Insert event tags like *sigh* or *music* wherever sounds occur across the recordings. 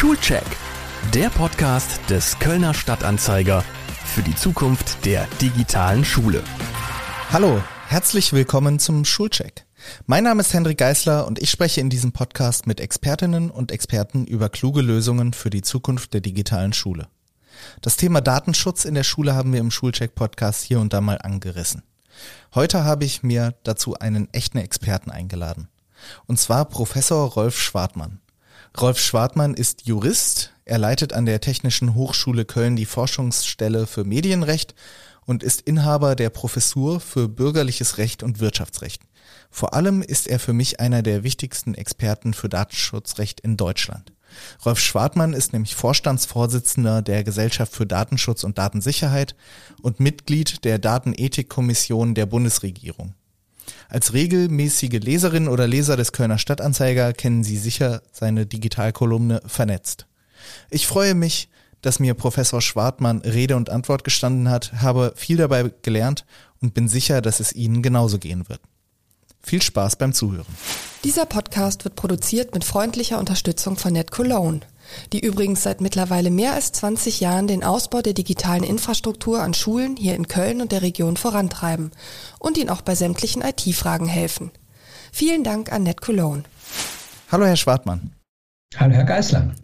Schulcheck, der Podcast des Kölner Stadtanzeiger für die Zukunft der digitalen Schule. Hallo, herzlich willkommen zum Schulcheck. Mein Name ist Hendrik Geisler und ich spreche in diesem Podcast mit Expertinnen und Experten über kluge Lösungen für die Zukunft der digitalen Schule. Das Thema Datenschutz in der Schule haben wir im Schulcheck-Podcast hier und da mal angerissen. Heute habe ich mir dazu einen echten Experten eingeladen. Und zwar Professor Rolf Schwartmann. Rolf Schwartmann ist Jurist. Er leitet an der Technischen Hochschule Köln die Forschungsstelle für Medienrecht und ist Inhaber der Professur für bürgerliches Recht und Wirtschaftsrecht. Vor allem ist er für mich einer der wichtigsten Experten für Datenschutzrecht in Deutschland. Rolf Schwartmann ist nämlich Vorstandsvorsitzender der Gesellschaft für Datenschutz und Datensicherheit und Mitglied der Datenethikkommission der Bundesregierung. Als regelmäßige Leserin oder Leser des Kölner Stadtanzeiger kennen Sie sicher seine Digitalkolumne Vernetzt. Ich freue mich, dass mir Professor Schwartmann Rede und Antwort gestanden hat, habe viel dabei gelernt und bin sicher, dass es Ihnen genauso gehen wird. Viel Spaß beim Zuhören. Dieser Podcast wird produziert mit freundlicher Unterstützung von NetCologne, die übrigens seit mittlerweile mehr als 20 Jahren den Ausbau der digitalen Infrastruktur an Schulen hier in Köln und der Region vorantreiben und ihnen auch bei sämtlichen IT-Fragen helfen. Vielen Dank an NetCologne. Hallo Herr Schwartmann. Hallo Herr Geißler.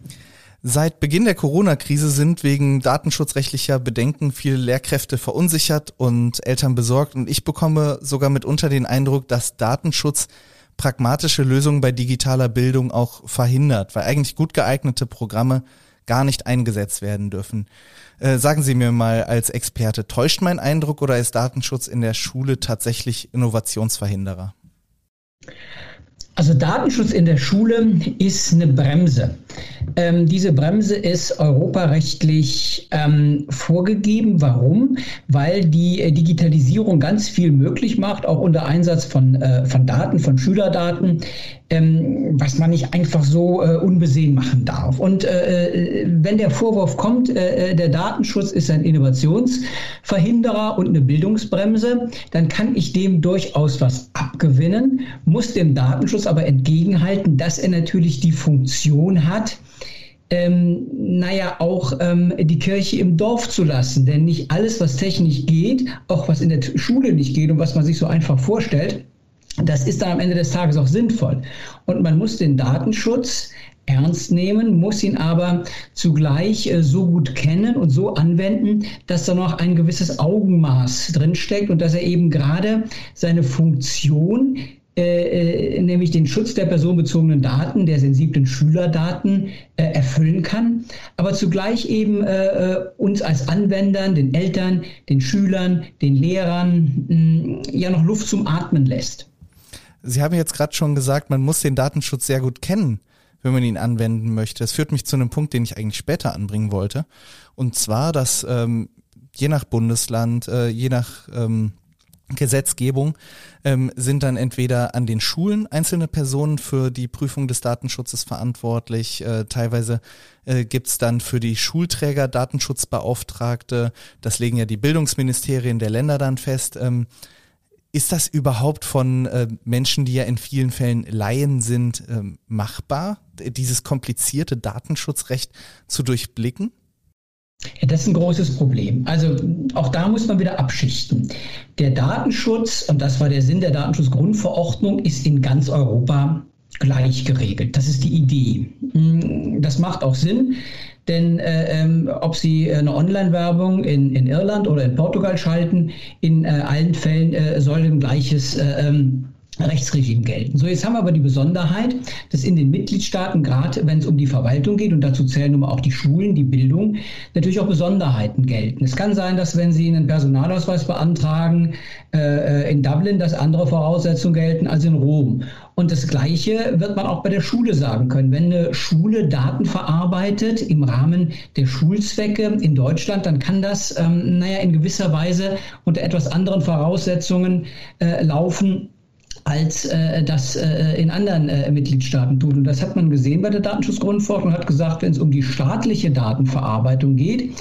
Seit Beginn der Corona-Krise sind wegen datenschutzrechtlicher Bedenken viele Lehrkräfte verunsichert und Eltern besorgt und ich bekomme sogar mitunter den Eindruck, dass Datenschutz pragmatische Lösungen bei digitaler Bildung auch verhindert, weil eigentlich gut geeignete Programme gar nicht eingesetzt werden dürfen. Äh, sagen Sie mir mal als Experte, täuscht mein Eindruck oder ist Datenschutz in der Schule tatsächlich Innovationsverhinderer? Also Datenschutz in der Schule ist eine Bremse. Ähm, diese Bremse ist europarechtlich ähm, vorgegeben. Warum? Weil die äh, Digitalisierung ganz viel möglich macht, auch unter Einsatz von, äh, von Daten, von Schülerdaten, ähm, was man nicht einfach so äh, unbesehen machen darf. Und äh, äh wenn der Vorwurf kommt, äh, der Datenschutz ist ein Innovationsverhinderer und eine Bildungsbremse, dann kann ich dem durchaus was abgewinnen, muss dem Datenschutz aber entgegenhalten, dass er natürlich die Funktion hat, ähm, naja, auch ähm, die Kirche im Dorf zu lassen. Denn nicht alles, was technisch geht, auch was in der Schule nicht geht und was man sich so einfach vorstellt, das ist dann am Ende des Tages auch sinnvoll. Und man muss den Datenschutz ernst nehmen, muss ihn aber zugleich äh, so gut kennen und so anwenden, dass da noch ein gewisses Augenmaß drinsteckt und dass er eben gerade seine Funktion äh, äh, nämlich den Schutz der personenbezogenen Daten, der sensiblen Schülerdaten äh, erfüllen kann, aber zugleich eben äh, äh uns als Anwendern, den Eltern, den Schülern, den Lehrern mh, ja noch Luft zum Atmen lässt. Sie haben jetzt gerade schon gesagt, man muss den Datenschutz sehr gut kennen, wenn man ihn anwenden möchte. Das führt mich zu einem Punkt, den ich eigentlich später anbringen wollte. Und zwar, dass ähm, je nach Bundesland, äh, je nach ähm, Gesetzgebung ähm, sind dann entweder an den Schulen einzelne Personen für die Prüfung des Datenschutzes verantwortlich. Äh, teilweise äh, gibt dann für die Schulträger Datenschutzbeauftragte. Das legen ja die Bildungsministerien der Länder dann fest. Ähm, ist das überhaupt von äh, Menschen, die ja in vielen Fällen Laien sind, äh, machbar, dieses komplizierte Datenschutzrecht zu durchblicken? Ja, das ist ein großes Problem. Also auch da muss man wieder abschichten. Der Datenschutz, und das war der Sinn der Datenschutzgrundverordnung, ist in ganz Europa gleich geregelt. Das ist die Idee. Hm, das macht auch Sinn, denn äh, ähm, ob Sie eine Online-Werbung in, in Irland oder in Portugal schalten, in äh, allen Fällen äh, soll ein gleiches äh, ähm, Rechtsregime gelten. So, jetzt haben wir aber die Besonderheit, dass in den Mitgliedstaaten, gerade wenn es um die Verwaltung geht, und dazu zählen nun mal auch die Schulen, die Bildung, natürlich auch Besonderheiten gelten. Es kann sein, dass wenn Sie einen Personalausweis beantragen äh, in Dublin, dass andere Voraussetzungen gelten als in Rom. Und das Gleiche wird man auch bei der Schule sagen können. Wenn eine Schule Daten verarbeitet im Rahmen der Schulzwecke in Deutschland, dann kann das, ähm, naja, in gewisser Weise unter etwas anderen Voraussetzungen äh, laufen als äh, das äh, in anderen äh, Mitgliedstaaten tut. Und das hat man gesehen bei der Datenschutzgrundverordnung, hat gesagt, wenn es um die staatliche Datenverarbeitung geht,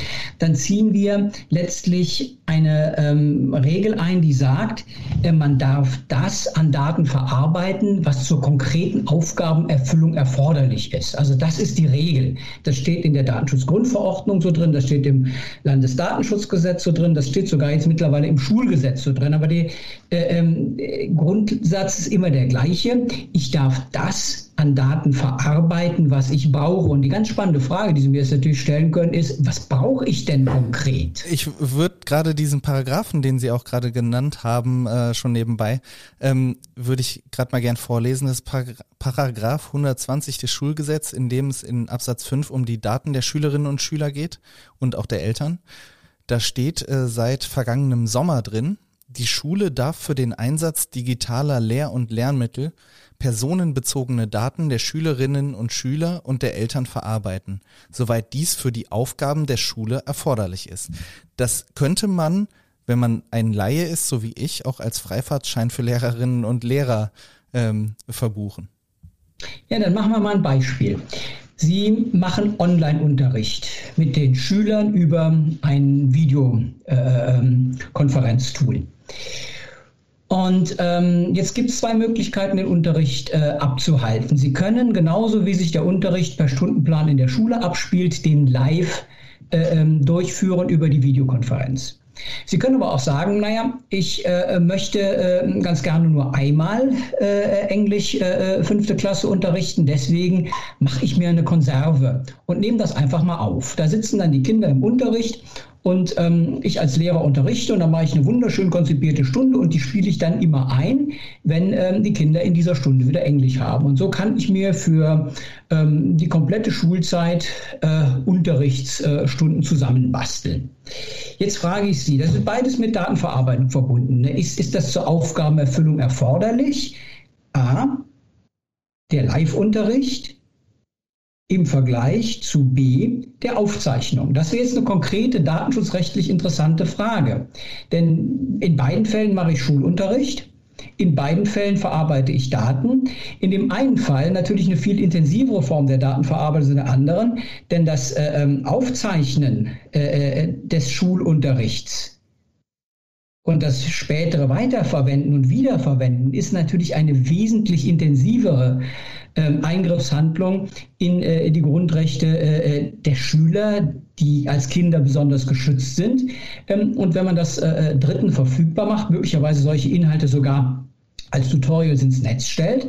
dann ziehen wir letztlich eine ähm, Regel ein, die sagt, äh, man darf das an Daten verarbeiten, was zur konkreten Aufgabenerfüllung erforderlich ist. Also das ist die Regel. Das steht in der Datenschutzgrundverordnung so drin, das steht im Landesdatenschutzgesetz so drin, das steht sogar jetzt mittlerweile im Schulgesetz so drin. Aber der äh, äh, Grundsatz ist immer der gleiche. Ich darf das an Daten verarbeiten, was ich brauche. Und die ganz spannende Frage, die Sie mir jetzt natürlich stellen können, ist, was brauche ich denn konkret? Ich würde gerade diesen Paragraphen, den Sie auch gerade genannt haben, äh, schon nebenbei, ähm, würde ich gerade mal gern vorlesen. Das ist Paragraph 120 des Schulgesetzes, in dem es in Absatz 5 um die Daten der Schülerinnen und Schüler geht und auch der Eltern. Da steht äh, seit vergangenem Sommer drin, die Schule darf für den Einsatz digitaler Lehr- und Lernmittel personenbezogene Daten der Schülerinnen und Schüler und der Eltern verarbeiten, soweit dies für die Aufgaben der Schule erforderlich ist. Das könnte man, wenn man ein Laie ist, so wie ich, auch als Freifahrtschein für Lehrerinnen und Lehrer ähm, verbuchen. Ja, dann machen wir mal ein Beispiel. Sie machen Online-Unterricht mit den Schülern über ein Videokonferenztool. Äh, und ähm, jetzt gibt es zwei Möglichkeiten, den Unterricht äh, abzuhalten. Sie können genauso wie sich der Unterricht per Stundenplan in der Schule abspielt, den live äh, ähm, durchführen über die Videokonferenz. Sie können aber auch sagen, naja, ich äh, möchte äh, ganz gerne nur einmal äh, Englisch äh, fünfte Klasse unterrichten, deswegen mache ich mir eine Konserve und nehme das einfach mal auf. Da sitzen dann die Kinder im Unterricht und ähm, ich als Lehrer unterrichte und dann mache ich eine wunderschön konzipierte Stunde und die spiele ich dann immer ein, wenn ähm, die Kinder in dieser Stunde wieder Englisch haben. Und so kann ich mir für ähm, die komplette Schulzeit äh, Unterrichtsstunden äh, zusammenbasteln. Jetzt frage ich Sie, das ist beides mit Datenverarbeitung verbunden. Ne? Ist, ist das zur Aufgabenerfüllung erforderlich? A, der Live-Unterricht im Vergleich zu B der Aufzeichnung? Das wäre jetzt eine konkrete datenschutzrechtlich interessante Frage. Denn in beiden Fällen mache ich Schulunterricht. In beiden Fällen verarbeite ich Daten. In dem einen Fall natürlich eine viel intensivere Form der Datenverarbeitung als in der anderen, denn das äh, ähm, Aufzeichnen äh, äh, des Schulunterrichts und das spätere Weiterverwenden und Wiederverwenden ist natürlich eine wesentlich intensivere ähm, Eingriffshandlung in äh, die Grundrechte äh, der Schüler, die als Kinder besonders geschützt sind. Ähm, und wenn man das äh, äh Dritten verfügbar macht, möglicherweise solche Inhalte sogar als Tutorials ins Netz stellt,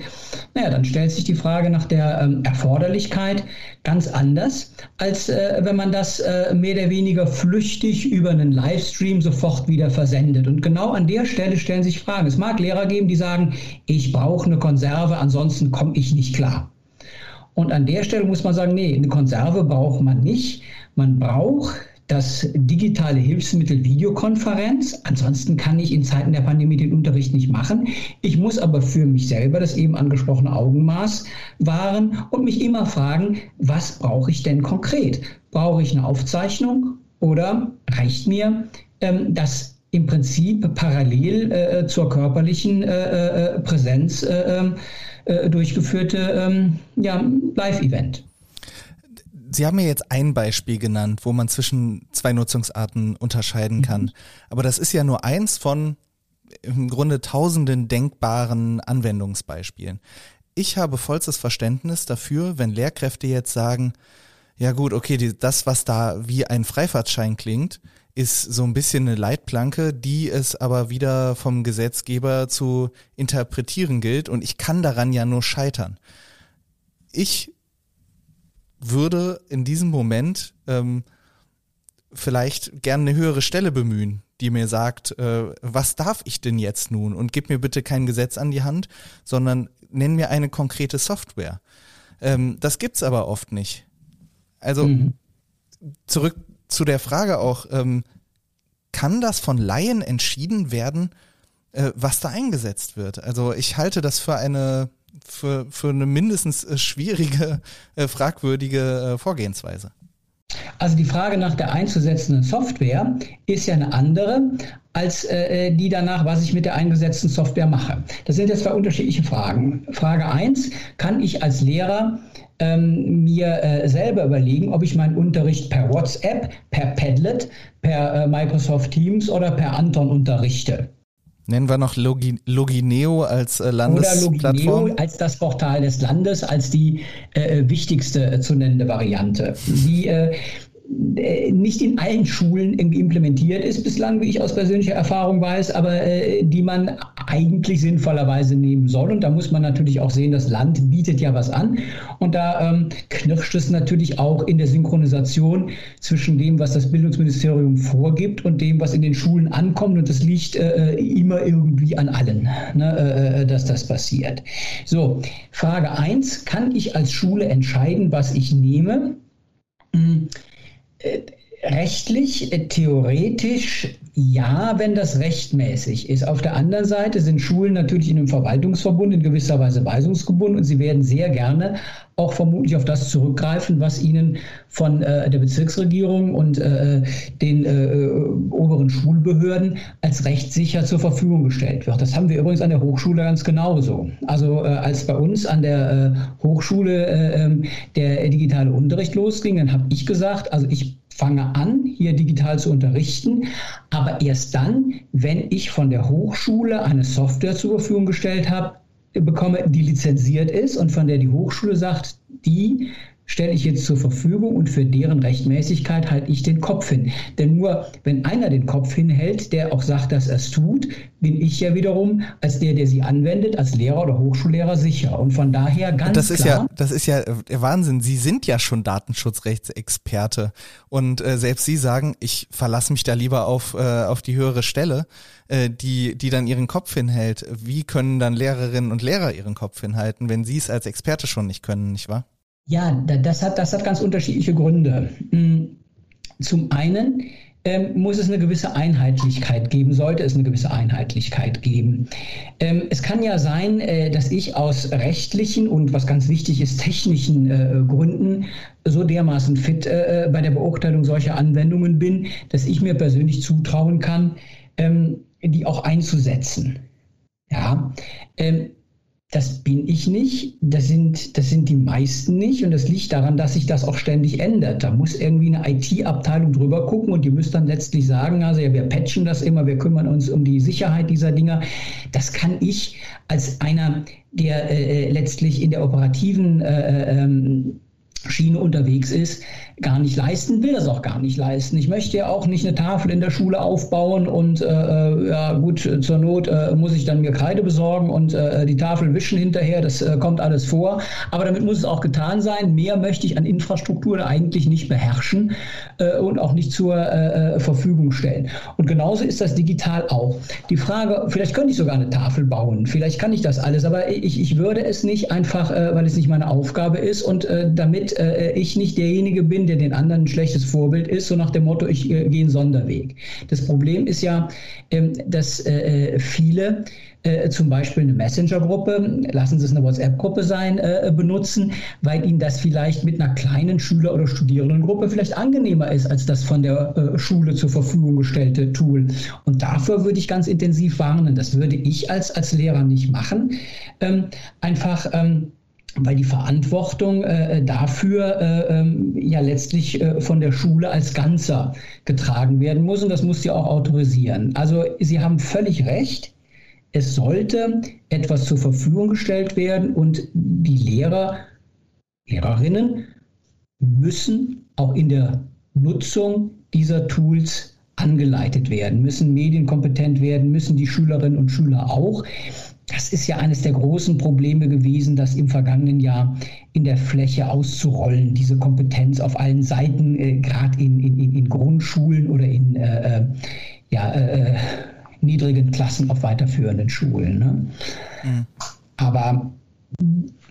naja, dann stellt sich die Frage nach der ähm, Erforderlichkeit ganz anders, als äh, wenn man das äh, mehr oder weniger flüchtig über einen Livestream sofort wieder versendet. Und genau an der Stelle stellen sich Fragen. Es mag Lehrer geben, die sagen, ich brauche eine Konserve, ansonsten komme ich nicht klar. Und an der Stelle muss man sagen, nee, eine Konserve braucht man nicht. Man braucht das digitale Hilfsmittel Videokonferenz. Ansonsten kann ich in Zeiten der Pandemie den Unterricht nicht machen. Ich muss aber für mich selber das eben angesprochene Augenmaß wahren und mich immer fragen, was brauche ich denn konkret? Brauche ich eine Aufzeichnung oder reicht mir ähm, das im Prinzip parallel äh, zur körperlichen äh, äh Präsenz äh, äh, durchgeführte ähm, ja, Live-Event? Sie haben mir jetzt ein Beispiel genannt, wo man zwischen zwei Nutzungsarten unterscheiden kann. Mhm. Aber das ist ja nur eins von im Grunde tausenden denkbaren Anwendungsbeispielen. Ich habe vollstes Verständnis dafür, wenn Lehrkräfte jetzt sagen, ja gut, okay, die, das, was da wie ein Freifahrtschein klingt, ist so ein bisschen eine Leitplanke, die es aber wieder vom Gesetzgeber zu interpretieren gilt und ich kann daran ja nur scheitern. Ich würde in diesem Moment ähm, vielleicht gerne eine höhere Stelle bemühen, die mir sagt, äh, was darf ich denn jetzt nun? Und gib mir bitte kein Gesetz an die Hand, sondern nenn mir eine konkrete Software. Ähm, das gibt's aber oft nicht. Also mhm. zurück zu der Frage auch, ähm, kann das von Laien entschieden werden, äh, was da eingesetzt wird? Also ich halte das für eine für, für eine mindestens äh, schwierige, äh, fragwürdige äh, Vorgehensweise. Also die Frage nach der einzusetzenden Software ist ja eine andere als äh, die danach, was ich mit der eingesetzten Software mache. Das sind jetzt zwei unterschiedliche Fragen. Frage eins: kann ich als Lehrer ähm, mir äh, selber überlegen, ob ich meinen Unterricht per WhatsApp, per Padlet, per äh, Microsoft Teams oder per Anton unterrichte. Nennen wir noch Logi Logineo als äh, Landesplattform? Oder Logineo als das Portal des Landes, als die äh, wichtigste äh, zu nennende Variante. Die äh, äh, nicht in allen Schulen irgendwie implementiert ist bislang, wie ich aus persönlicher Erfahrung weiß, aber äh, die man eigentlich sinnvollerweise nehmen soll. Und da muss man natürlich auch sehen, das Land bietet ja was an. Und da ähm, knirscht es natürlich auch in der Synchronisation zwischen dem, was das Bildungsministerium vorgibt und dem, was in den Schulen ankommt. Und das liegt äh, immer irgendwie an allen, ne, äh, äh dass das passiert. So, Frage 1, kann ich als Schule entscheiden, was ich nehme? Hm äh, rechtlich, äh, theoretisch ja, wenn das rechtmäßig ist. Auf der anderen Seite sind Schulen natürlich in einem Verwaltungsverbund in gewisser Weise weisungsgebunden und sie werden sehr gerne auch vermutlich auf das zurückgreifen, was ihnen von äh, der Bezirksregierung und äh, den äh, oberen Schulbehörden als rechtssicher zur Verfügung gestellt wird. Das haben wir übrigens an der Hochschule ganz genauso. Also äh, als bei uns an der äh, Hochschule äh, ähm, der digitale Unterricht losging, dann habe ich gesagt, also ich fange an, hier digital zu unterrichten, aber erst dann, wenn ich von der Hochschule eine Software zur Verfügung gestellt habe, bekomme, die lizenziert ist und von der die Hochschule sagt, die stelle ich jetzt zur Verfügung und für deren Rechtmäßigkeit halte ich den Kopf hin. Denn nur wenn einer den Kopf hinhält, der auch sagt, dass er es tut, bin ich ja wiederum als der, der sie anwendet, als Lehrer oder Hochschullehrer sicher. Und von daher ganz das ist klar. Ja, das ist ja der Wahnsinn. Sie sind ja schon Datenschutzrechtsexperte und äh, selbst Sie sagen, ich verlasse mich da lieber auf, äh, auf die höhere Stelle, äh, die, die dann ihren Kopf hinhält. Wie können dann Lehrerinnen und Lehrer ihren Kopf hinhalten, wenn Sie es als Experte schon nicht können, nicht wahr? Ja, das hat, das hat ganz unterschiedliche Gründe. Hm, zum einen ähm, muss es eine gewisse Einheitlichkeit geben, sollte es eine gewisse Einheitlichkeit geben. Ähm, es kann ja sein, äh, dass ich aus rechtlichen und was ganz wichtig ist, technischen äh, Gründen so dermaßen fit äh, bei der Beurteilung solcher Anwendungen bin, dass ich mir persönlich zutrauen kann, ähm, die auch einzusetzen. Ja, ähm, das bin ich nicht, das sind, das sind die meisten nicht und das liegt daran, dass sich das auch ständig ändert. Da muss irgendwie eine IT-Abteilung drüber gucken und die müsste dann letztlich sagen, also ja, wir patchen das immer, wir kümmern uns um die Sicherheit dieser Dinger. Das kann ich als einer, der äh, letztlich in der operativen äh, ähm, Schiene unterwegs ist, gar nicht leisten, will das auch gar nicht leisten. Ich möchte ja auch nicht eine Tafel in der Schule aufbauen und äh, äh ja gut, zur Not äh, muss ich dann mir Kreide besorgen und äh, die Tafel wischen hinterher, das äh, kommt alles vor. Aber damit muss es auch getan sein. Mehr möchte ich an Infrastruktur eigentlich nicht beherrschen äh, und auch nicht zur Verfügung stellen. Und genauso ist das digital auch. Die Frage, vielleicht könnte ich sogar eine Tafel bauen, vielleicht kann ich das alles, aber ich, ich würde es nicht einfach, weil es nicht meine Aufgabe ist und damit ich nicht derjenige bin, der den anderen ein schlechtes Vorbild ist, so nach dem Motto, ich äh, gehe einen Sonderweg. Das Problem ist ja, ähm, dass äh, äh viele äh, zum Beispiel eine Messenger-Gruppe, lassen Sie es eine WhatsApp-Gruppe sein, äh, benutzen, weil ihnen das vielleicht mit einer kleinen Schüler- oder Studierendengruppe vielleicht angenehmer ist als das von der äh, Schule zur Verfügung gestellte Tool. Und dafür würde ich ganz intensiv warnen. Das würde ich als, als Lehrer nicht machen. Ähm, einfach ähm, weil die Verantwortung äh, dafür äh, ähm, ja letztlich äh, von der Schule als Ganzer getragen werden muss und das muss sie auch autorisieren. Also Sie haben völlig recht. Es sollte etwas zur Verfügung gestellt werden und die Lehrer, Lehrerinnen müssen auch in der Nutzung dieser Tools angeleitet werden, müssen medienkompetent werden, müssen die Schülerinnen und Schüler auch. Das ist ja eines der großen Probleme gewesen, das im vergangenen Jahr in der Fläche auszurollen, diese Kompetenz auf allen Seiten, äh, gerade in, in, in, Grundschulen oder in äh, äh ja, äh, äh, niedrigen Klassen auf weiterführenden Schulen. Ne? Mhm. Aber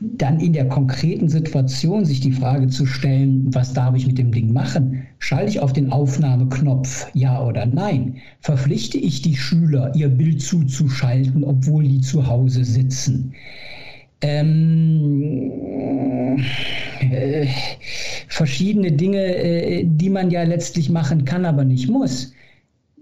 dann in der konkreten Situation sich die Frage zu stellen, was darf ich mit dem Ding machen? Schalte ich auf den Aufnahmeknopf Ja oder Nein? Verpflichte ich die Schüler, ihr Bild zuzuschalten, obwohl die zu Hause sitzen? Ähm, äh, verschiedene Dinge, äh, die man ja letztlich machen kann, aber nicht muss.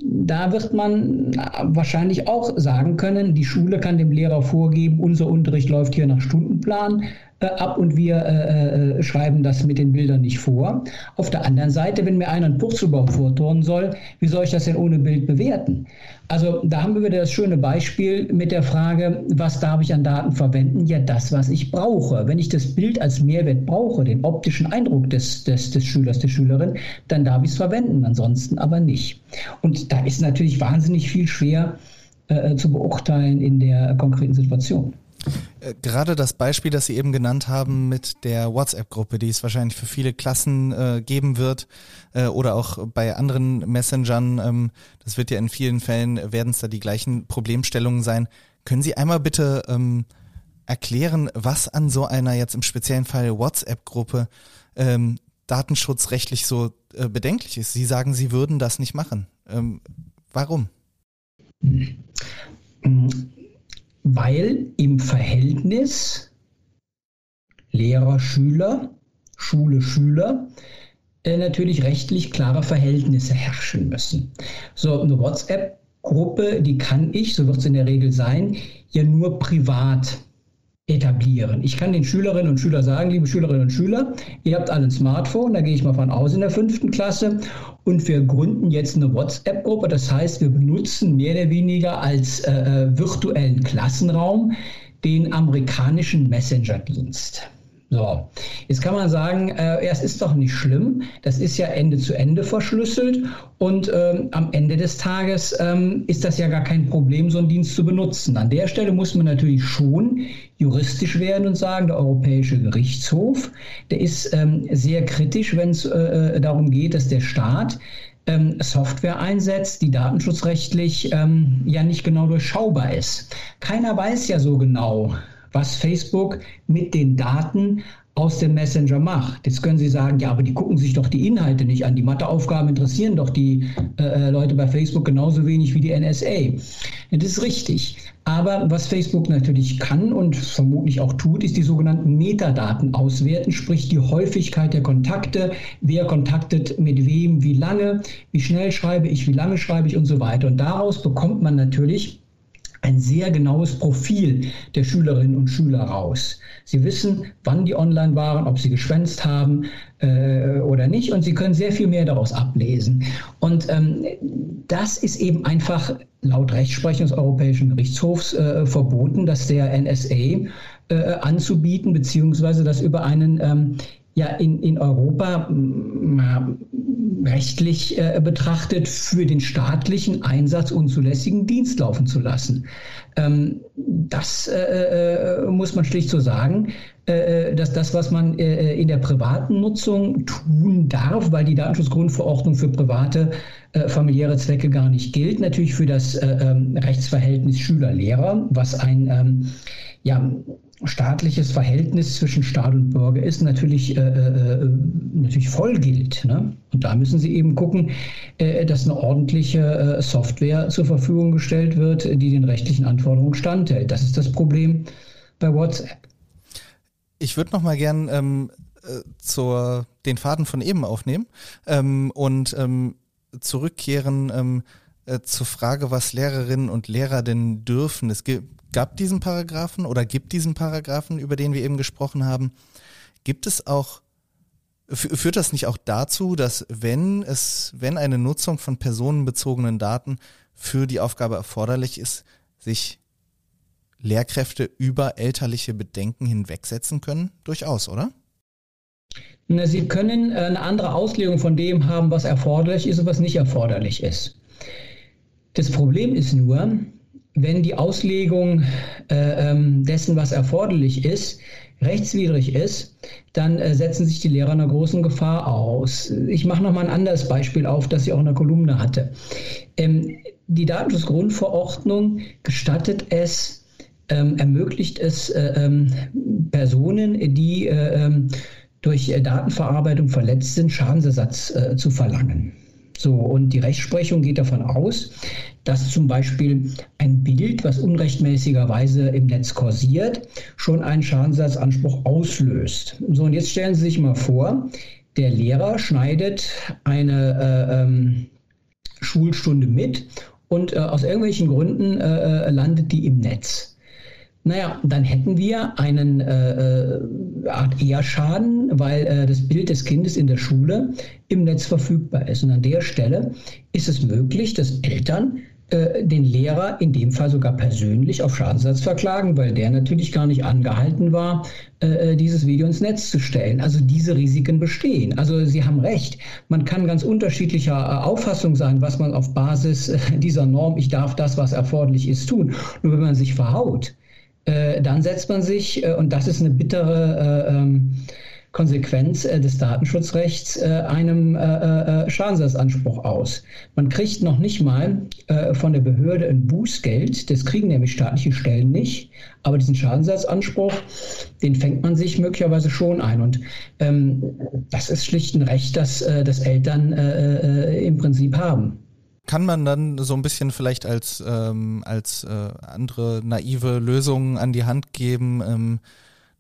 Da wird man wahrscheinlich auch sagen können, die Schule kann dem Lehrer vorgeben, unser Unterricht läuft hier nach Stundenplan äh, ab und wir äh, äh, schreiben das mit den Bildern nicht vor. Auf der anderen Seite, wenn mir einer einen Purzelbaum vorturnen soll, wie soll ich das denn ohne Bild bewerten? Also da haben wir wieder das schöne Beispiel mit der Frage, was darf ich an Daten verwenden? Ja, das, was ich brauche. Wenn ich das Bild als Mehrwert brauche, den optischen Eindruck des, des, des Schülers, der Schülerin, dann darf ich es verwenden, ansonsten aber nicht. Und da ist natürlich wahnsinnig viel schwer äh, zu beurteilen in der konkreten Situation. Äh, gerade das Beispiel, das Sie eben genannt haben mit der WhatsApp-Gruppe, die es wahrscheinlich für viele Klassen äh, geben wird äh, oder auch bei anderen Messengern, ähm, das wird ja in vielen Fällen, werden es da die gleichen Problemstellungen sein. Können Sie einmal bitte ähm, erklären, was an so einer jetzt im speziellen Fall WhatsApp-Gruppe ähm, datenschutzrechtlich so äh, bedenklich ist? Sie sagen, Sie würden das nicht machen. Ähm, warum? Weil im Verhältnis Lehrer, Schüler, Schule, Schüler äh, natürlich rechtlich klare Verhältnisse herrschen müssen. So, eine WhatsApp-Gruppe, die kann ich, so wird es in der Regel sein, ja nur privat etablieren. Ich kann den Schülerinnen und Schülern sagen, liebe Schülerinnen und Schüler, ihr habt alle ein Smartphone, da gehe ich mal von aus in der fünften Klasse und wir gründen jetzt eine WhatsApp-Gruppe. Das heißt, wir benutzen mehr oder weniger als äh, äh virtuellen Klassenraum den amerikanischen Messenger-Dienst. So, jetzt kann man sagen, äh, es ist doch nicht schlimm, das ist ja Ende zu Ende verschlüsselt und ähm, am Ende des Tages ähm, ist das ja gar kein Problem, so einen Dienst zu benutzen. An der Stelle muss man natürlich schon juristisch werden und sagen, der Europäische Gerichtshof, der ist ähm, sehr kritisch, wenn es äh, äh, darum geht, dass der Staat ähm, Software einsetzt, die datenschutzrechtlich ähm, ja nicht genau durchschaubar ist. Keiner weiß ja so genau, was Facebook mit den Daten aus dem Messenger macht. Jetzt können Sie sagen, ja, aber die gucken sich doch die Inhalte nicht an. Die Matheaufgaben interessieren doch die äh, Leute bei Facebook genauso wenig wie die NSA. Das ist richtig. Aber was Facebook natürlich kann und vermutlich auch tut, ist die sogenannten Metadaten auswerten, sprich die Häufigkeit der Kontakte, wer kontaktet mit wem, wie lange, wie schnell schreibe ich, wie lange schreibe ich und so weiter. Und daraus bekommt man natürlich ein sehr genaues Profil der Schülerinnen und Schüler raus. Sie wissen, wann die online waren, ob sie geschwänzt haben äh, oder nicht und sie können sehr viel mehr daraus ablesen. Und ähm, das ist eben einfach laut Rechtsprechung des Europäischen Gerichtshofs äh, verboten, dass der NSA äh, anzubieten, beziehungsweise das über einen ähm, ja in, in Europa rechtlich äh, betrachtet für den staatlichen Einsatz unzulässigen Dienst laufen zu lassen. Ähm, das äh, äh, muss man schlicht so sagen, äh, äh, dass das, was man äh, in der privaten Nutzung tun darf, weil die Datenschutzgrundverordnung für private familiäre Zwecke gar nicht gilt, natürlich für das ähm, Rechtsverhältnis Schüler-Lehrer, was ein ähm, ja, staatliches Verhältnis zwischen Staat und Bürger ist, natürlich, äh, äh, natürlich voll gilt. Ne? Und da müssen Sie eben gucken, äh, dass eine ordentliche äh, Software zur Verfügung gestellt wird, die den rechtlichen Anforderungen standhält. Das ist das Problem bei WhatsApp. Ich würde noch mal gern ähm, äh, zur, den Faden von eben aufnehmen ähm, und ähm, zurückkehren ähm, äh, zur Frage, was Lehrerinnen und Lehrer denn dürfen. Es gibt gab diesen Paragraphen oder gibt diesen Paragraphen, über den wir eben gesprochen haben. Gibt es auch, führt das nicht auch dazu, dass wenn es, wenn eine Nutzung von personenbezogenen Daten für die Aufgabe erforderlich ist, sich Lehrkräfte über elterliche Bedenken hinwegsetzen können? Durchaus, oder? Sie können äh, eine andere Auslegung von dem haben, was erforderlich ist und was nicht erforderlich ist. Das Problem ist nur, wenn die Auslegung äh, ähm, dessen, was erforderlich ist, rechtswidrig ist, dann äh, setzen sich die Lehrer einer großen Gefahr aus. Ich mache noch mal ein anderes Beispiel auf, das ich auch in der Kolumne hatte. Ähm, die Datenschutzgrundverordnung gestattet es, ähm, ermöglicht es äh, ähm, Personen, die äh, ähm, durch Datenverarbeitung verletzt sind, Schadensersatz äh, zu verlangen. So, und die Rechtsprechung geht davon aus, dass zum Beispiel ein Bild, was unrechtmäßigerweise im Netz kursiert, schon einen Schadensersatzanspruch auslöst. So, und jetzt stellen Sie sich mal vor, Der Lehrer schneidet eine äh, ähm, Schulstunde mit und äh, aus irgendwelchen Gründen äh, äh landet die im Netz. Naja, dann hätten wir einen äh, äh, Art Eherschaden, weil äh, das Bild des Kindes in der Schule im Netz verfügbar ist. Und an der Stelle ist es möglich, dass Eltern äh, den Lehrer in dem Fall sogar persönlich auf Schadensersatz verklagen, weil der natürlich gar nicht angehalten war, äh, äh, dieses Video ins Netz zu stellen. Also diese Risiken bestehen. Also Sie haben recht. Man kann ganz unterschiedlicher Auffassung sein, was man auf Basis *laughs* dieser Norm, ich darf das, was erforderlich ist, tun. Nur wenn man sich verhaut, äh, dann setzt man sich, äh, und das ist eine bittere äh, ähm, Konsequenz äh, des Datenschutzrechts, äh, einem äh, Schadensersatzanspruch aus. Man kriegt noch nicht mal von der Behörde ein Bußgeld, das kriegen nämlich staatliche Stellen nicht, aber diesen Schadensersatzanspruch, den fängt man sich möglicherweise schon ein. Und ähm, das ist schlicht ein Recht, das, das Eltern im Prinzip haben. Kann man dann so ein bisschen vielleicht als, ähm, als äh, andere naive Lösungen an die Hand geben, ähm,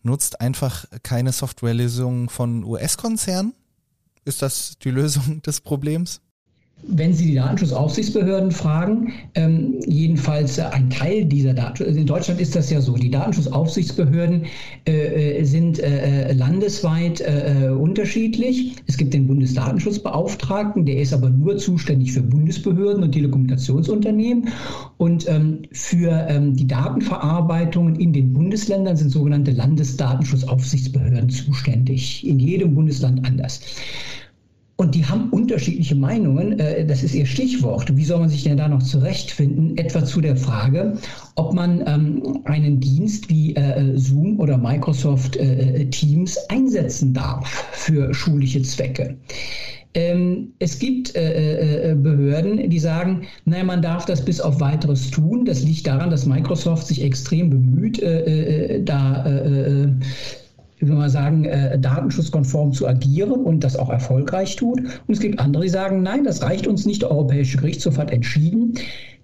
nutzt einfach keine Softwarelösung von US-Konzernen? Ist das die Lösung des Problems? Wenn Sie die Datenschutzaufsichtsbehörden fragen, ähm, jedenfalls äh, ein Teil dieser Datenschutz, also in Deutschland ist das ja so, die Datenschutzaufsichtsbehörden äh, äh sind äh, äh, landesweit äh, unterschiedlich. Es gibt den Bundesdatenschutzbeauftragten, der ist aber nur zuständig für Bundesbehörden und Telekommunikationsunternehmen. Und ähm, für ähm, die Datenverarbeitungen in den Bundesländern sind sogenannte Landesdatenschutzaufsichtsbehörden zuständig. In jedem Bundesland anders. Und die haben unterschiedliche Meinungen. Äh, das ist ihr Stichwort. Wie soll man sich denn da noch zurechtfinden? Etwa zu der Frage, ob man ähm, einen Dienst wie äh, Zoom oder Microsoft äh, Teams einsetzen darf für schulische Zwecke. Ähm, es gibt Behörden, die sagen, naja, man darf das bis auf weiteres tun. Das liegt daran, dass Microsoft sich extrem bemüht, da wie soll man sagen, äh, datenschutzkonform zu agieren und das auch erfolgreich tut. Und es gibt andere, die sagen, nein, das reicht uns nicht. Der Europäische Gerichtshof hat entschieden,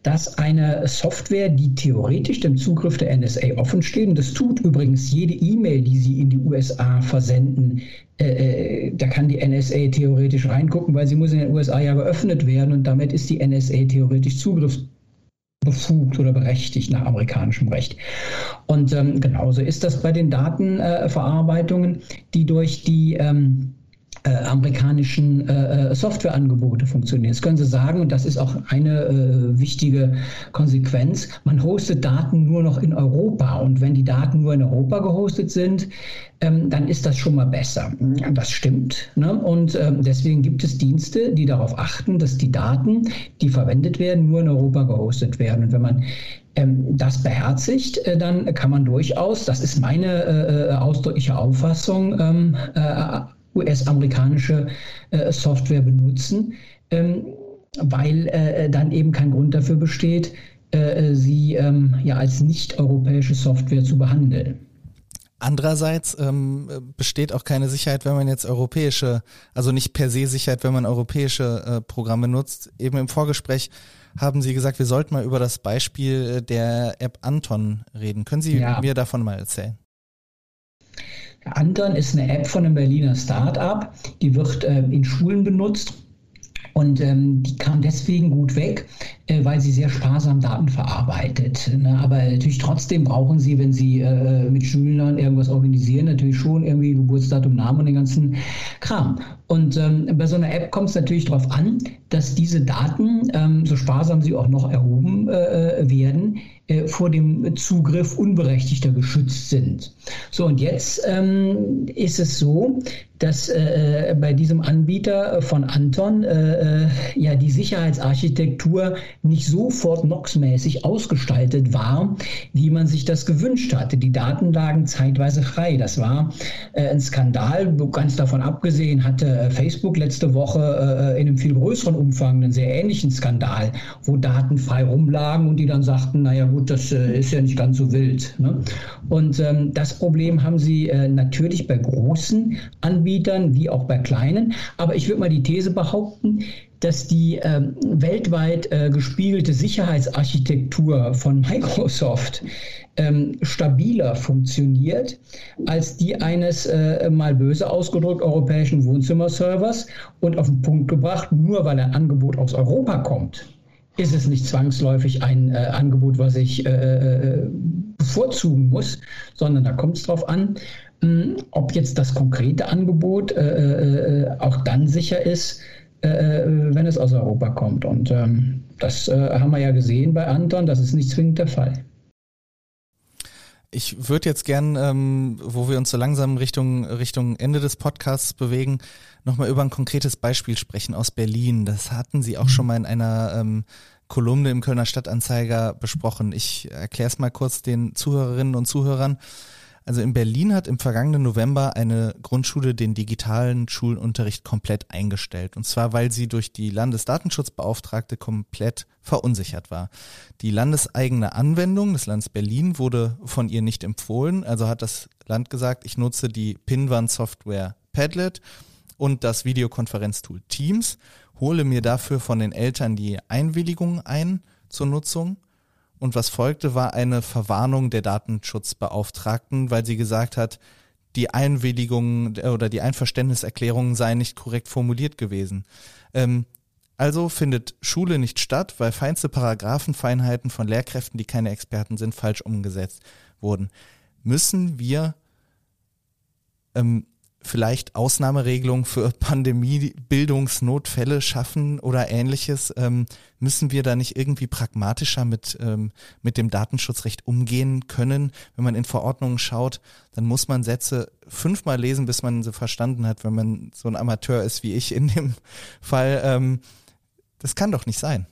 dass eine Software, die theoretisch dem Zugriff der NSA offen steht, und das tut übrigens jede E-Mail, die sie in die USA versenden, äh, äh, da kann die NSA theoretisch reingucken, weil sie muss in den USA ja geöffnet werden und damit ist die NSA theoretisch zugriffs befugt oder berechtigt nach amerikanischem Recht. Und ähm, genauso ist das bei den Datenverarbeitungen, äh, die durch die ähm, äh, amerikanischen äh, äh, Softwareangebote funktionieren. Das können Sie sagen, und das ist auch eine äh, wichtige Konsequenz, man hostet Daten nur noch in Europa. Und wenn die Daten nur in Europa gehostet sind, ähm, dann ist das schon mal besser. Das stimmt. Ne? Und ähm, deswegen gibt es Dienste, die darauf achten, dass die Daten, die verwendet werden, nur in Europa gehostet werden. Und wenn man ähm, das beherzigt, äh, dann kann man durchaus, das ist meine äh, äh ausdrückliche Auffassung, ähm, äh, US-amerikanische äh, Software benutzen, ähm, weil äh, dann eben kein Grund dafür besteht, äh, sie ähm, ja als nicht-europäische Software zu behandeln. Andererseits ähm, besteht auch keine Sicherheit, wenn man jetzt europäische, also nicht per se Sicherheit, wenn man europäische äh, Programme nutzt. Eben im Vorgespräch haben Sie gesagt, wir sollten mal über das Beispiel äh, der App Anton reden. Können Sie ja. mir davon mal erzählen? Anton ist eine App von einem Berliner Start-up, die wird äh, in Schulen benutzt und ähm, die kam deswegen gut weg, weil sie sehr sparsam Daten verarbeitet. Ne? Aber natürlich trotzdem brauchen sie, wenn sie äh, mit Schülern irgendwas organisieren, natürlich schon irgendwie Geburtsdatum, Namen und den ganzen Kram. Und ähm, bei so einer App kommt es natürlich darauf an, dass diese Daten, ähm, so sparsam sie auch noch erhoben äh, äh werden, äh, vor dem Zugriff Unberechtigter geschützt sind. So, und jetzt ähm, ist es so, dass äh, bei diesem Anbieter von Anton äh, äh ja die Sicherheitsarchitektur nicht sofort NOx-mäßig ausgestaltet war, wie man sich das gewünscht hatte. Die Daten lagen zeitweise frei. Das war äh, ein Skandal. Ganz davon abgesehen hatte äh, Facebook letzte Woche in einem viel größeren Umfang einen sehr ähnlichen Skandal, wo Daten frei rumlagen und die dann sagten, naja gut, gut, das äh, ist ja nicht ganz so wild. Ne? Und ähm, das Problem haben sie äh, natürlich bei großen Anbietern wie auch bei kleinen. Aber ich würde mal die These behaupten, dass die äh, weltweit äh, gespiegelte Sicherheitsarchitektur von *laughs* Microsoft ähm, stabiler funktioniert als die eines äh, mal böse ausgedrückt europäischen Wohnzimmerservers und auf den Punkt gebracht, nur weil ein Angebot aus Europa kommt, ist es nicht zwangsläufig ein äh, Angebot, was ich äh, äh bevorzugen muss, sondern da kommt es darauf an, mh, hm, ob jetzt das konkrete Angebot äh, äh, auch dann sicher ist, äh, wenn es aus Europa kommt. Und ähm, das haben wir ja gesehen bei Anton, das ist nicht zwingend der Fall. Ich würde jetzt gern, ähm, wo wir uns so langsam Richtung, Richtung Ende des Podcasts bewegen, nochmal über ein konkretes Beispiel sprechen aus Berlin. Das hatten Sie auch schon mal in einer ähm, Kolumne im Kölner Stadtanzeiger besprochen. Ich erkläre es mal kurz den Zuhörerinnen und Zuhörern. Also in Berlin hat im vergangenen November eine Grundschule den digitalen Schulunterricht komplett eingestellt. Und zwar, weil sie durch die Landesdatenschutzbeauftragte komplett verunsichert war. Die landeseigene Anwendung des Landes Berlin wurde von ihr nicht empfohlen. Also hat das Land gesagt, ich nutze die Pinwand-Software Padlet und das Videokonferenztool Teams, hole mir dafür von den Eltern die Einwilligung ein zur Nutzung und was folgte, war eine Verwarnung der Datenschutzbeauftragten, weil sie gesagt hat, die Einwilligung oder die Einverständniserklärung sei nicht korrekt formuliert gewesen. Ähm, also findet Schule nicht statt, weil feinste Paragraphenfeinheiten von Lehrkräften, die keine Experten sind, falsch umgesetzt wurden. Müssen wir ähm, vielleicht Ausnahmeregelungen für *laughs* Pandemie-Bildungsnotfälle schaffen oder ähnliches? Ähm, müssen wir da nicht irgendwie pragmatischer mit, ähm, mit dem Datenschutzrecht umgehen können? Wenn man in Verordnungen schaut, dann muss man Sätze fünfmal lesen, bis man sie verstanden hat, wenn man so ein Amateur ist wie ich in dem *laughs* Fall. Ähm, das kann doch nicht sein.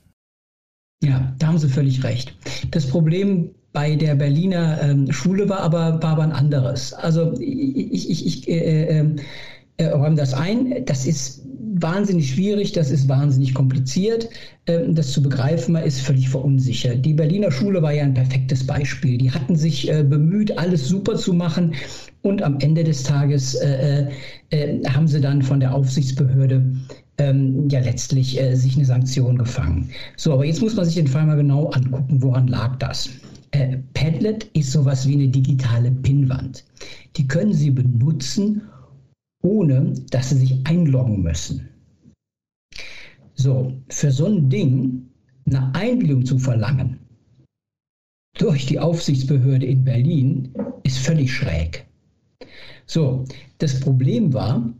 Ja, da haben Sie völlig recht. Das Problem bei der Berliner ähm, Schule war aber, war aber ein anderes. Also ich, ich, ich äh, äh, äh, räume das ein. Das ist wahnsinnig schwierig, das ist wahnsinnig kompliziert. Ähm, das zu begreifen, man ist völlig verunsichert. Die Berliner Schule war ja ein perfektes Beispiel. Die hatten sich äh, bemüht, alles super zu machen und am Ende des Tages äh, äh, haben sie dann von der Aufsichtsbehörde ähm, ja letztlich sich eine Sanktion gefangen. So, aber jetzt muss man sich den Fall mal genau angucken, woran lag das? Äh, Padlet ist sowas wie eine digitale Pinnwand. Die können Sie benutzen, ohne dass Sie sich einloggen müssen. So, für so ein Ding eine Einwilligung zu verlangen durch die Aufsichtsbehörde in Berlin ist völlig schräg. So, das Problem war,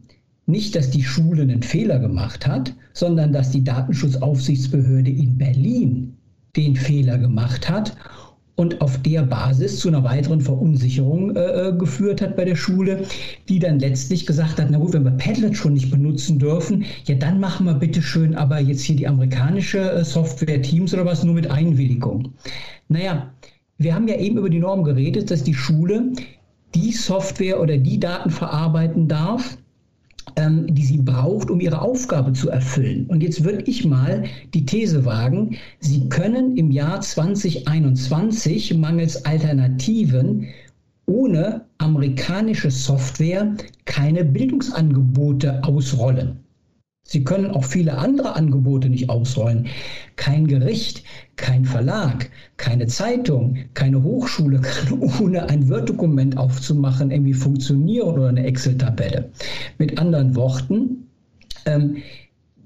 nicht, dass die Schule einen Fehler gemacht hat, sondern dass die Datenschutzaufsichtsbehörde in Berlin den Fehler gemacht hat und auf der Basis zu einer weiteren Verunsicherung äh, äh, geführt hat bei der Schule, die dann letztlich gesagt hat, na gut, wenn wir Padlet schon nicht benutzen dürfen, ja dann machen wir bitte schön aber jetzt hier die amerikanische äh, Software Teams oder was nur mit Einwilligung. Naja, wir haben ja eben über die Norm geredet, dass die Schule die Software oder die Daten verarbeiten darf, die sie braucht, um ihre Aufgabe zu erfüllen. Und jetzt würde ich mal die These wagen, Sie können im Jahr 2021 mangels Alternativen ohne amerikanische Software keine Bildungsangebote ausrollen. Sie können auch viele andere Angebote nicht ausrollen. Kein Gericht, kein Verlag, keine Zeitung, keine Hochschule *laughs* kann ohne ein Word-Dokument aufzumachen irgendwie funktionieren oder eine Excel-Tabelle. Mit anderen Worten, ähm,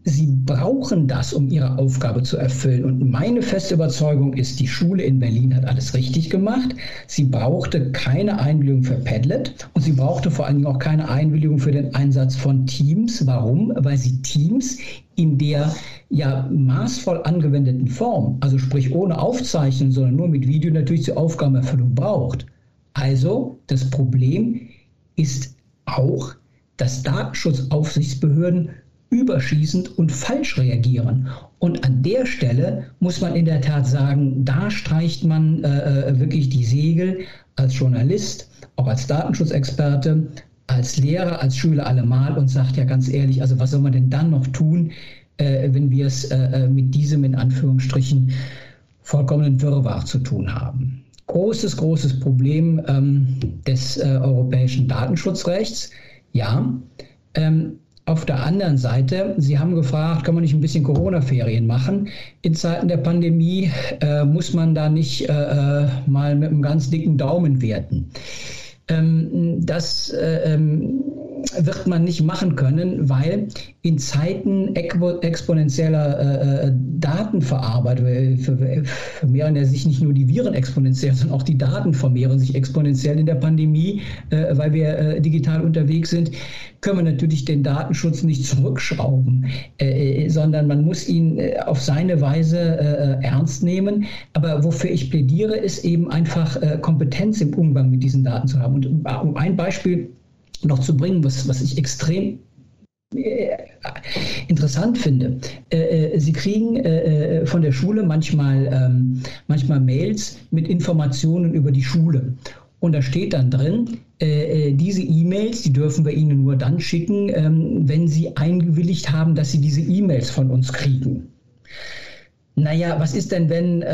Sie brauchen das, um ihre Aufgabe zu erfüllen. Und meine feste Überzeugung ist, die Schule in Berlin hat alles richtig gemacht. Sie brauchte keine Einwilligung für Padlet und sie brauchte vor allen Dingen auch keine Einwilligung für den Einsatz von Teams. Warum? Weil sie Teams in der ja maßvoll angewendeten Form, also sprich ohne Aufzeichnen, sondern nur mit Video natürlich zur Aufgabenerfüllung braucht. Also das Problem ist auch, dass Datenschutzaufsichtsbehörden überschießend und falsch reagieren. Und an der Stelle muss man in der Tat sagen, da streicht man äh, äh, wirklich die Segel als Journalist, auch als Datenschutzexperte, als Lehrer, als Schüler allemal und sagt ja ganz ehrlich, also was soll man denn dann noch tun, äh, wenn wir es äh, äh mit diesem in Anführungsstrichen vollkommenen Wirrwarr zu tun haben. Großes, großes Problem ähm, des äh, europäischen Datenschutzrechts. Ja, ähm, Auf der anderen Seite, Sie haben gefragt, kann man nicht ein bisschen Corona-Ferien machen? In Zeiten der Pandemie äh, muss man da nicht äh, äh mal mit einem ganz dicken Daumen werten. Ähm, das äh, ähm, wird man nicht machen können, weil in Zeiten exponentieller äh, Datenverarbeitung vermehren ja sich nicht nur die Viren exponentiell, sondern auch die Daten vermehren sich exponentiell in der Pandemie, äh, weil wir äh, digital unterwegs sind, können wir natürlich den Datenschutz nicht zurückschrauben, äh, äh sondern man muss ihn äh, auf seine Weise äh, ernst nehmen. Aber wofür ich plädiere, ist eben einfach Kompetenz im Umgang mit diesen Daten zu haben. Und um ein Beispiel noch zu bringen, was, was ich extrem äh, interessant finde. Äh, äh, Sie kriegen von der Schule manchmal, ähm, manchmal Mails mit Informationen über die Schule. Und da steht dann drin, diese E-Mails, die dürfen wir Ihnen nur dann schicken, ähm, wenn Sie eingewilligt haben, dass Sie diese E-Mails von uns kriegen. Naja, was ist denn, wenn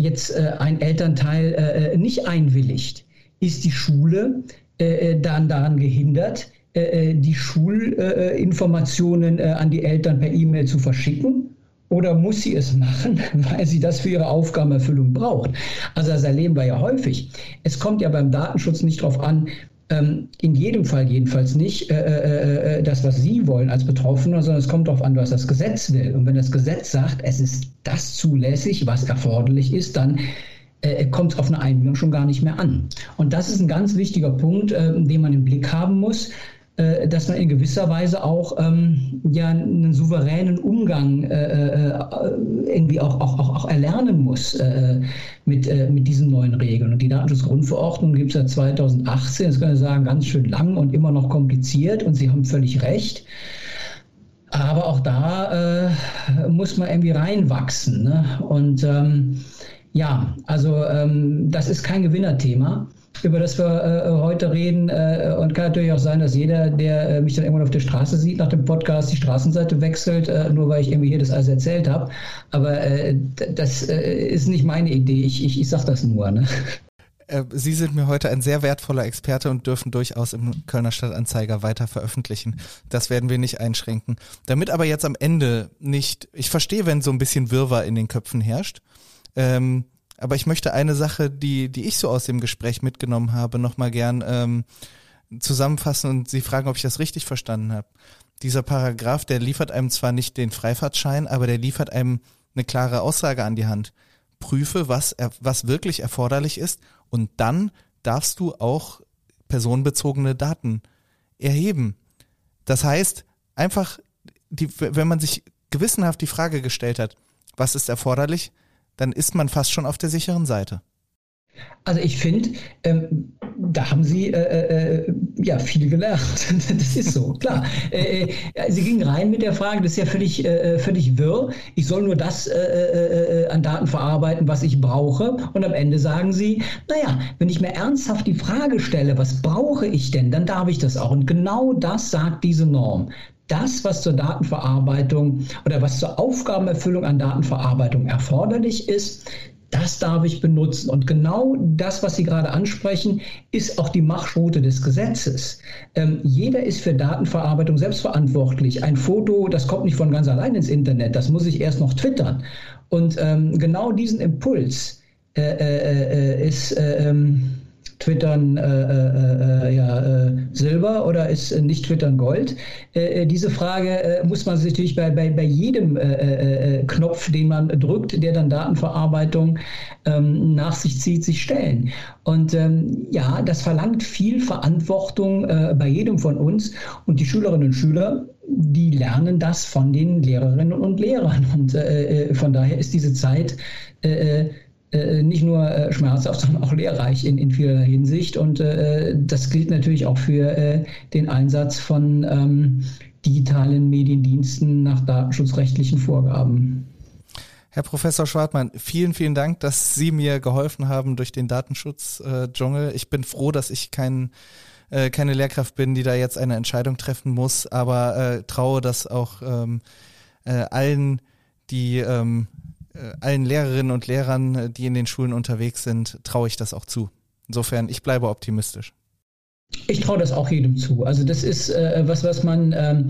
jetzt ein Elternteil nicht einwilligt? Ist die Schule äh, äh, dann daran gehindert, äh, die Schulinformationen an die Eltern per E-Mail zu verschicken? Oder muss sie es machen, *laughs* weil sie das für ihre Aufgabenerfüllung braucht? Also das erleben wir ja häufig. Es kommt ja beim Datenschutz nicht darauf an, ähm, in jedem Fall jedenfalls nicht äh, äh, das, was Sie wollen als Betroffener, sondern es kommt darauf an, was das Gesetz will. Und wenn das Gesetz sagt, es ist das zulässig, was erforderlich ist, dann äh, kommt es auf eine Einwilligung schon gar nicht mehr an. Und das ist ein ganz wichtiger Punkt, äh, den man im Blick haben muss, äh, dass man in gewisser Weise auch ähm, ja, einen souveränen Umgang äh, äh irgendwie auch, auch, auch, auch erlernen muss äh, mit, äh, mit diesen neuen Regeln. Und die Datenschutzgrundverordnung gibt es seit 2018, das kann ich sagen, ganz schön lang und immer noch kompliziert und Sie haben völlig recht. Aber auch da äh, muss man irgendwie reinwachsen. Ne? Und ähm, ja, also ähm, das ist kein Gewinnerthema, über das wir äh, heute reden. Äh, und kann natürlich auch sein, dass jeder, der äh, mich dann irgendwann auf der Straße sieht, nach dem Podcast die Straßenseite wechselt, äh, nur weil ich irgendwie hier das alles erzählt habe. Aber äh, das äh, ist nicht meine Idee. Ich, ich, ich sage das nur. Ne? Sie sind mir heute ein sehr wertvoller Experte und dürfen durchaus im Kölner Stadtanzeiger weiter veröffentlichen. Das werden wir nicht einschränken. Damit aber jetzt am Ende nicht, ich verstehe, wenn so ein bisschen Wirrwarr in den Köpfen herrscht, ähm, aber ich möchte eine Sache, die, die ich so aus dem Gespräch mitgenommen habe, nochmal gern ähm, zusammenfassen und Sie fragen, ob ich das richtig verstanden habe. Dieser Paragraph, der liefert einem zwar nicht den Freifahrtschein, aber der liefert einem eine klare Aussage an die Hand. Prüfe, was, was wirklich erforderlich ist und dann darfst du auch personenbezogene Daten erheben. Das heißt, einfach, die, wenn man sich gewissenhaft die Frage gestellt hat, was ist erforderlich, dann ist man fast schon auf der sicheren Seite. Also ich finde, ähm, da haben Sie äh, äh, ja viel gelernt. *laughs* das ist so, klar. Äh, äh, Sie gingen rein mit der Frage, das ist ja völlig, äh, völlig wirr. Ich soll nur das äh, an Daten verarbeiten, was ich brauche. Und am Ende sagen Sie, naja, wenn ich mir ernsthaft die Frage stelle, was brauche ich denn, dann darf ich das auch. Und genau das sagt diese Norm das, was zur Datenverarbeitung oder was zur Aufgabenerfüllung an Datenverarbeitung erforderlich ist, das darf ich benutzen. Und genau das, was Sie gerade ansprechen, ist auch die Marschroute des Gesetzes. Ähm, jeder ist für Datenverarbeitung selbstverantwortlich. Ein Foto, das kommt nicht von ganz allein ins Internet, das muss ich erst noch twittern. Und ähm, genau diesen Impuls äh, äh, äh ist äh, ähm, Twittern äh, äh, äh, ja, äh, Silber oder ist nicht Twittern Gold? Äh, äh, diese Frage muss man sich natürlich bei, bei, bei jedem Knopf, den man drückt, der dann Datenverarbeitung ähm, nach sich zieht, sich stellen. Und ähm, ja, das verlangt viel Verantwortung bei jedem von uns. Und die Schülerinnen und Schüler, die lernen das von den Lehrerinnen und Lehrern. Und von daher ist diese Zeit äh, nicht nur äh, schmerzhaft, *laughs* sondern auch lehrreich in, in vielerlei Hinsicht. Und äh, das gilt natürlich auch für äh, den Einsatz von ähm, digitalen Mediendiensten nach datenschutzrechtlichen Vorgaben. Herr Professor Schwartmann, vielen, vielen Dank, dass Sie mir geholfen haben durch den Datenschutz-Dschungel. Ich bin froh, dass ich kein, äh, keine Lehrkraft bin, die da jetzt eine Entscheidung treffen muss, aber traue das auch ähm, äh, allen, die ähm, äh, allen Lehrerinnen und Lehrern, äh, die in den Schulen unterwegs sind, traue ich das auch zu. Insofern, ich bleibe optimistisch. Ich traue das auch jedem zu. Also das ist äh, was, was man, ähm,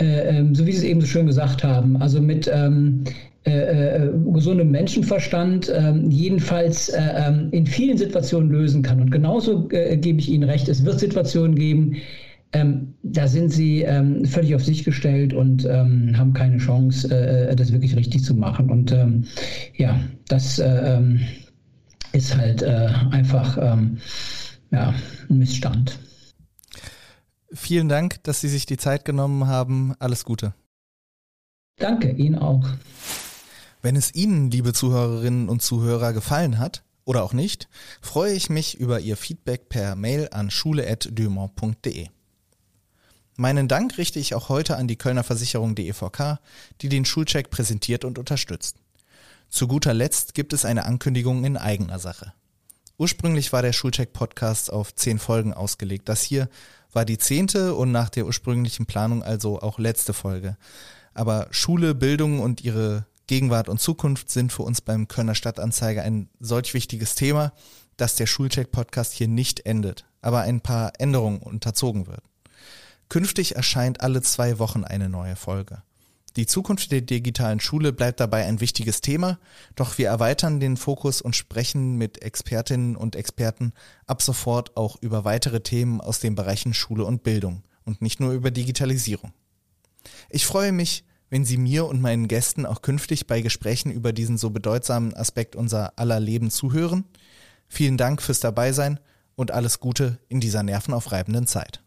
äh, ähm, so wie Sie es eben so schön gesagt haben, also mit ähm, äh, äh gesundem Menschenverstand äh, jedenfalls äh, ähm, in vielen Situationen lösen kann. Und genauso äh, gebe ich Ihnen recht, es wird Situationen geben, ähm, da sind sie ähm, völlig auf sich gestellt und ähm, haben keine Chance, äh, das wirklich richtig zu machen. Und ähm, ja, das äh, ähm, ist halt äh, einfach ähm, ja, ein Missstand. Vielen Dank, dass Sie sich die Zeit genommen haben. Alles Gute. Danke, Ihnen auch. Wenn es Ihnen, liebe Zuhörerinnen und Zuhörer, gefallen hat oder auch nicht, freue ich mich über Ihr Feedback per Mail an schule.dumont.de. Meinen Dank richte ich auch heute an die Kölner Versicherung DEVK, die den Schulcheck präsentiert und unterstützt. Zu guter Letzt gibt es eine Ankündigung in eigener Sache. Ursprünglich war der Schulcheck-Podcast auf zehn Folgen ausgelegt. Das hier war die zehnte und nach der ursprünglichen Planung also auch letzte Folge. Aber Schule, Bildung und ihre Gegenwart und Zukunft sind für uns beim Kölner Stadtanzeiger ein solch wichtiges Thema, dass der Schulcheck-Podcast hier nicht endet, aber ein paar Änderungen unterzogen wird. Künftig erscheint alle zwei Wochen eine neue Folge. Die Zukunft der digitalen Schule bleibt dabei ein wichtiges Thema, doch wir erweitern den Fokus und sprechen mit Expertinnen und Experten ab sofort auch über weitere Themen aus den Bereichen Schule und Bildung und nicht nur über Digitalisierung. Ich freue mich, wenn Sie mir und meinen Gästen auch künftig bei Gesprächen über diesen so bedeutsamen Aspekt unser aller Leben zuhören. Vielen Dank fürs Dabeisein und alles Gute in dieser nervenaufreibenden Zeit.